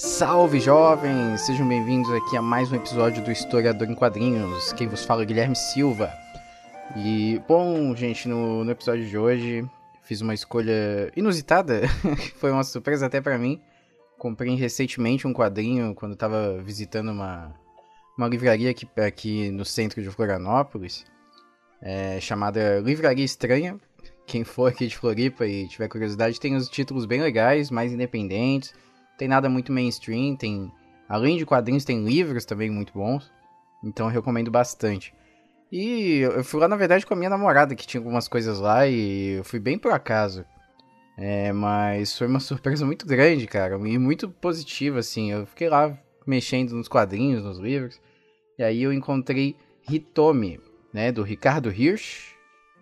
Salve jovens, sejam bem-vindos aqui a mais um episódio do Historiador em Quadrinhos. Quem vos fala é Guilherme Silva. E, bom, gente, no, no episódio de hoje fiz uma escolha inusitada, foi uma surpresa até pra mim. Comprei recentemente um quadrinho quando tava visitando uma, uma livraria aqui, aqui no centro de Florianópolis, é, chamada Livraria Estranha. Quem for aqui de Floripa e tiver curiosidade, tem os títulos bem legais, mais independentes tem nada muito mainstream, tem além de quadrinhos tem livros também muito bons, então eu recomendo bastante. E eu fui lá na verdade com a minha namorada que tinha algumas coisas lá e eu fui bem por acaso. É, mas foi uma surpresa muito grande, cara, e muito positiva assim. Eu fiquei lá mexendo nos quadrinhos, nos livros, e aí eu encontrei Hitomi, né, do Ricardo Hirsch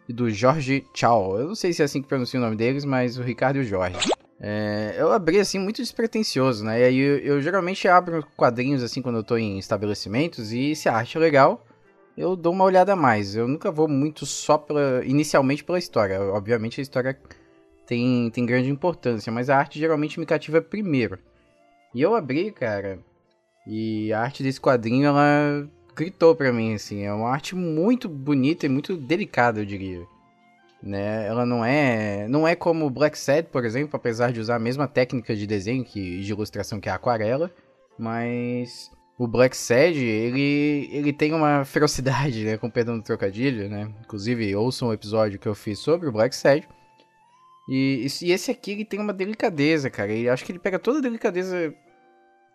e do Jorge Chow. Eu não sei se é assim que pronuncia o nome deles, mas o Ricardo e o Jorge. É, eu abri assim muito despretensioso, né? E aí eu, eu, geralmente abro quadrinhos assim quando eu tô em estabelecimentos e se a arte é legal, eu dou uma olhada a mais. Eu nunca vou muito só pela, inicialmente pela história. Obviamente a história tem, tem grande importância, mas a arte geralmente me cativa primeiro. E eu abri, cara, e a arte desse quadrinho ela gritou pra mim assim, é uma arte muito bonita e muito delicada, eu diria né? Ela não é, não é como Black Sad, por exemplo, apesar de usar a mesma técnica de desenho que de ilustração que a aquarela, mas o Black Sad, ele, ele tem uma ferocidade, né, com perdão do trocadilho, né? Inclusive, ouçam um episódio que eu fiz sobre o Black Sad. E, e esse aqui, ele tem uma delicadeza, cara. E acho que ele pega toda a delicadeza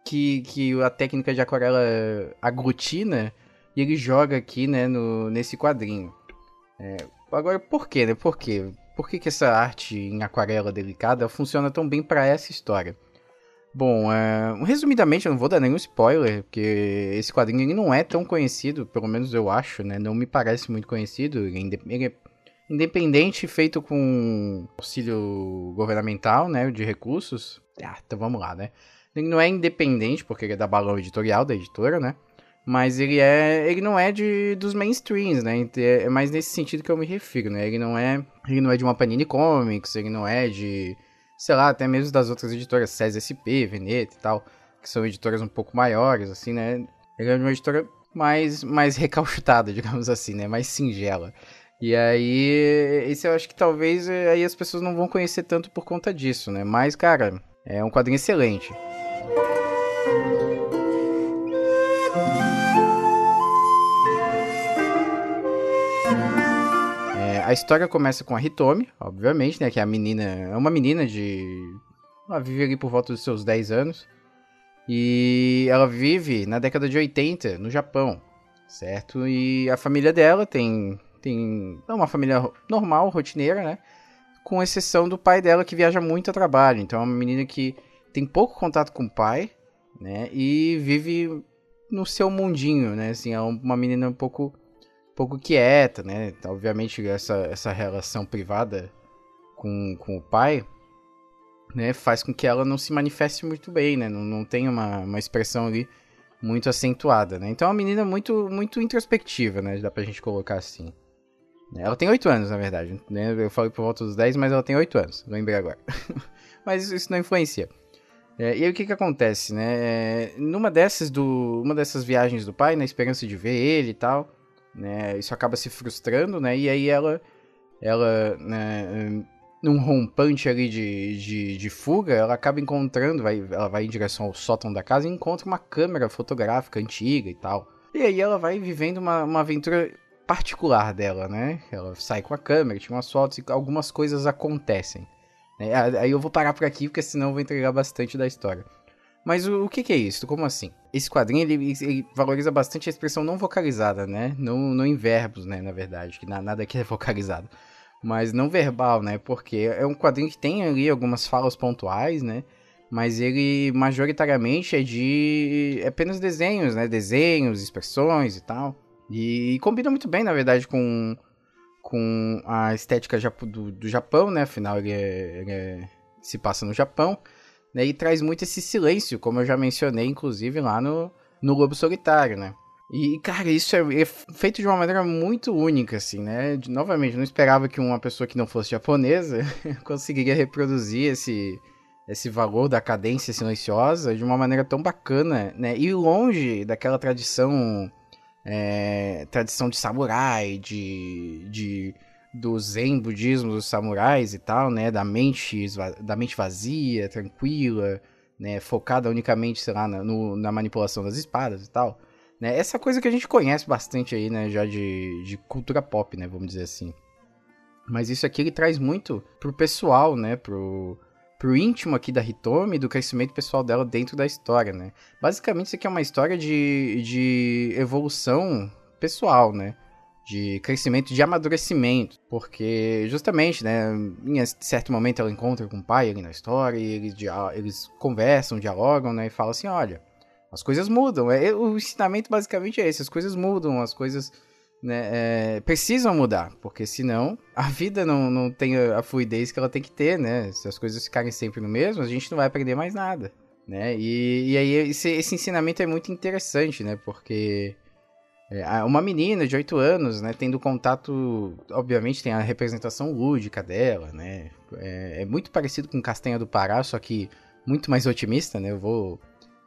que, que a técnica de aquarela aglutina e ele joga aqui, né, no, nesse quadrinho. É, Agora, por quê, né? Por quê? Por que, que essa arte em aquarela delicada funciona tão bem para essa história? Bom, é, resumidamente, eu não vou dar nenhum spoiler, porque esse quadrinho ele não é tão conhecido, pelo menos eu acho, né? Não me parece muito conhecido. Ele é independente, feito com auxílio governamental, né? De recursos. Ah, então vamos lá, né? Ele não é independente, porque ele é da Balão Editorial, da editora, né? Mas ele é. Ele não é de dos mainstreams, né? É mais nesse sentido que eu me refiro, né? Ele não é. Ele não é de uma Panini Comics, ele não é de. Sei lá, até mesmo das outras editoras, SES SP, Veneta e tal, que são editoras um pouco maiores, assim, né? Ele é de uma editora mais, mais recalchutada, digamos assim, né? Mais singela. E aí, esse eu acho que talvez eh, aí as pessoas não vão conhecer tanto por conta disso, né? Mas, cara, é um quadrinho excelente. A história começa com a Hitomi, obviamente, né? Que é a menina. É uma menina de. Ela vive ali por volta dos seus 10 anos. E ela vive na década de 80, no Japão, certo? E a família dela tem. tem é uma família normal, rotineira, né? Com exceção do pai dela que viaja muito a trabalho. Então é uma menina que tem pouco contato com o pai, né? E vive no seu mundinho, né? Assim, é uma menina um pouco pouco quieta, né? Obviamente essa, essa relação privada com, com o pai, né, faz com que ela não se manifeste muito bem, né? Não, não tem uma, uma expressão ali muito acentuada, né? Então é uma menina muito, muito introspectiva, né? Dá pra gente colocar assim. Ela tem 8 anos, na verdade. Né? Eu falei por volta dos 10, mas ela tem 8 anos. Lembrei agora. mas isso não influencia. É, e aí o que que acontece, né? É, numa dessas do, uma dessas viagens do pai, na esperança de ver ele e tal, né? Isso acaba se frustrando, né? E aí ela, ela, né, num rompante ali de, de, de, fuga, ela acaba encontrando, vai, ela vai em direção ao sótão da casa e encontra uma câmera fotográfica antiga e tal. E aí ela vai vivendo uma, uma aventura particular dela, né? Ela sai com a câmera, tira umas fotos e algumas coisas acontecem. Né? Aí eu vou parar por aqui, porque senão eu vou entregar bastante da história. Mas o, o que, que, é isso? Como assim? Esse quadrinho ele, ele, valoriza bastante a expressão não vocalizada, né? Não, não em verbos, né? Na verdade, que nada aqui é vocalizado. Mas não verbal, né? Porque é um quadrinho que tem ali algumas falas pontuais, né? Mas ele majoritariamente é de é apenas desenhos, né? Desenhos, expressões e tal. E, e combina muito bem, na verdade, com, com a estética do, do Japão, né? Afinal, ele, é, ele é, se passa no Japão. Né, e traz muito esse silêncio, como eu já mencionei, inclusive, lá no, no Lobo Solitário, né? E, cara, isso é, é, feito de uma maneira muito única, assim, né? De, novamente, não esperava que uma pessoa que não fosse japonesa conseguiria reproduzir esse, esse valor da cadência silenciosa de uma maneira tão bacana, né? E longe daquela tradição, é, tradição de samurai, de, de do zen budismo dos samurais e tal, né, da mente da mente vazia, tranquila, né, focada unicamente, sei lá, na, no, na manipulação das espadas e tal, né, essa coisa que a gente conhece bastante aí, né, já de, de cultura pop, né, vamos dizer assim. Mas isso aqui ele traz muito pro pessoal, né, pro pro íntimo aqui da Hitomi, do crescimento pessoal dela dentro da história, né. Basicamente isso aqui é uma história de, de evolução pessoal, né de crescimento, de amadurecimento, porque justamente, né, em certo momento ela encontra com o pai ali na história e eles, eles conversam, dialogam, né, e falam assim, olha, as coisas mudam, é, o ensinamento basicamente é esse, as coisas mudam, as coisas né, é, precisam mudar, porque senão a vida não, não tem a fluidez que ela tem que ter, né, se as coisas ficarem sempre no mesmo, a gente não vai aprender mais nada, né, e, e aí esse, esse ensinamento é muito interessante, né, porque é, uma menina de 8 anos, né, tendo contato, obviamente tem a representação lúdica dela, né, é, é, muito parecido com Castanha do Pará, só que muito mais otimista, né, eu vou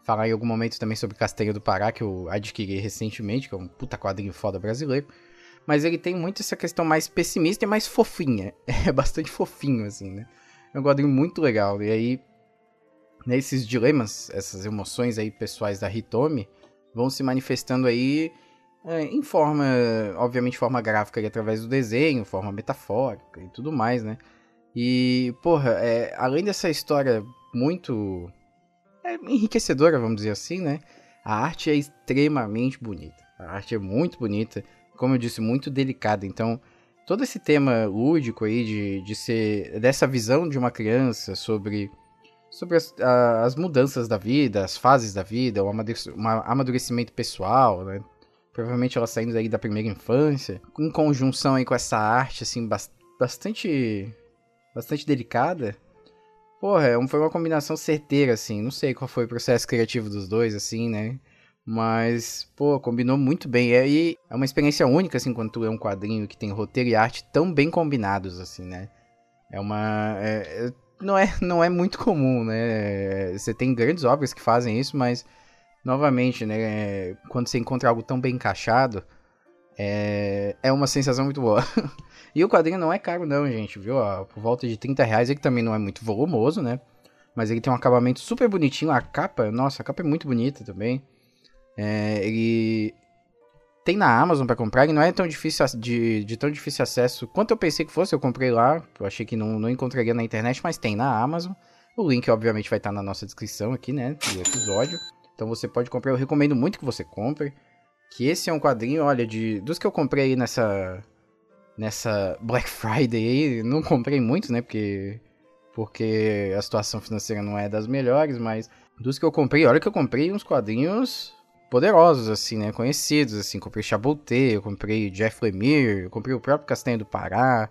falar em algum momento também sobre Castanha do Pará, que eu adquiri recentemente, que é um puta quadrinho foda brasileiro, mas ele tem muito essa questão mais pessimista e mais fofinha, é bastante fofinho, assim, né, é um quadrinho muito legal, e aí, nesses né, dilemas, essas emoções aí pessoais da Hitomi, vão se manifestando aí é, em forma, obviamente, forma gráfica através do desenho, forma metafórica e tudo mais, né? E, porra, é, além dessa história muito é, enriquecedora, vamos dizer assim, né? A arte é extremamente bonita. A arte é muito bonita, como eu disse, muito delicada. Então, todo esse tema lúdico aí de, de ser dessa visão de uma criança sobre sobre as, a, as mudanças da vida, as fases da vida, o amadurecimento pessoal, né? Provavelmente ela saindo aí da primeira infância. Em conjunção aí com essa arte, assim, bastante. bastante delicada. Porra, é foi uma combinação certeira, assim. Não sei qual foi o processo criativo dos dois, assim, né? Mas, pô, combinou muito bem. E aí é uma experiência única, assim, quando tu é um quadrinho que tem roteiro e arte tão bem combinados, assim, né? É uma. É, não, é, não é muito comum, né? Você tem grandes obras que fazem isso, mas novamente, né, quando você encontra algo tão bem encaixado, é, é uma sensação muito boa. e o quadrinho não é caro não, gente, viu? por volta de 30 reais, ele também não é muito volumoso, né? Mas ele tem um acabamento super bonitinho, a capa, nossa, a capa é muito bonita também. É, ele tem na Amazon para comprar, e não é tão difícil de, de, tão difícil acesso quanto eu pensei que fosse, eu comprei lá, eu achei que não, não encontraria na internet, mas tem na Amazon. O link, obviamente, vai estar na nossa descrição aqui, né, do episódio. Então você pode comprar, eu recomendo muito que você compre. Que esse é um quadrinho, olha, de dos que eu comprei nessa nessa Black Friday aí, não comprei muito, né, porque porque a situação financeira não é das melhores, mas dos que eu comprei, olha que eu comprei uns quadrinhos poderosos assim, né, conhecidos assim, comprei Chaboté, eu comprei Jeff Lemire, eu comprei o próprio Castanho do Pará,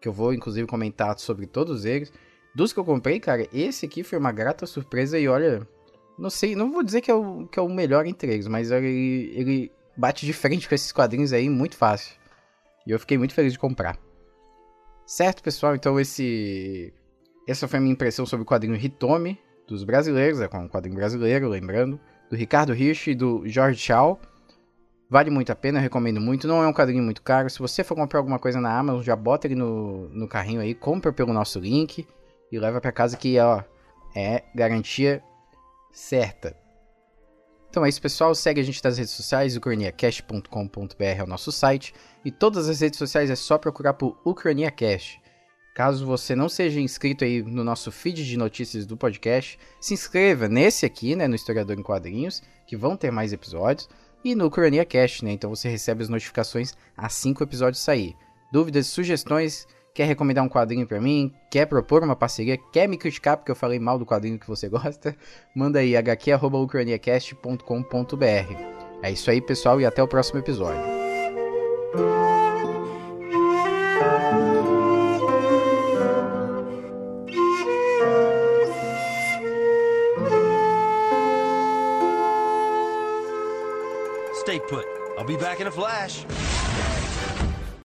que eu vou inclusive comentar sobre todos eles. Dos que eu comprei, cara, esse aqui foi uma grata surpresa e olha, não sei, não vou dizer que é o, que é o melhor entre eles, mas ele, ele bate de frente com esses quadrinhos aí muito fácil. E eu fiquei muito feliz de comprar. Certo, pessoal? Então esse essa foi a minha impressão sobre o quadrinho Hitomi dos brasileiros, é um quadrinho brasileiro, lembrando, do Ricardo Rich e do George Shaw. Vale muito a pena, recomendo muito. Não é um quadrinho muito caro. Se você for comprar alguma coisa na Amazon, já bota ele no, no carrinho aí, compra pelo nosso link e leva para casa que ó, é garantia certa. Então é isso, pessoal. Segue a gente nas redes sociais, ucraniacast.com.br é o nosso site. E todas as redes sociais é só procurar por UcraniaCast. Caso você não seja inscrito aí no nosso feed de notícias do podcast, se inscreva nesse aqui, né, no Historiador em Quadrinhos, que vão ter mais episódios, e no Cronia Cast, né, então você recebe as notificações assim que o episódio sair. Dúvidas, sugestões, quer recomendar um quadrinho para mim, quer propor uma parceria, quer me criticar porque eu falei mal do quadrinho que você gosta, manda aí hq.ucraniacast.com.br. É isso aí, pessoal, e até o próximo episódio. Stay put. I'll be back in a flash.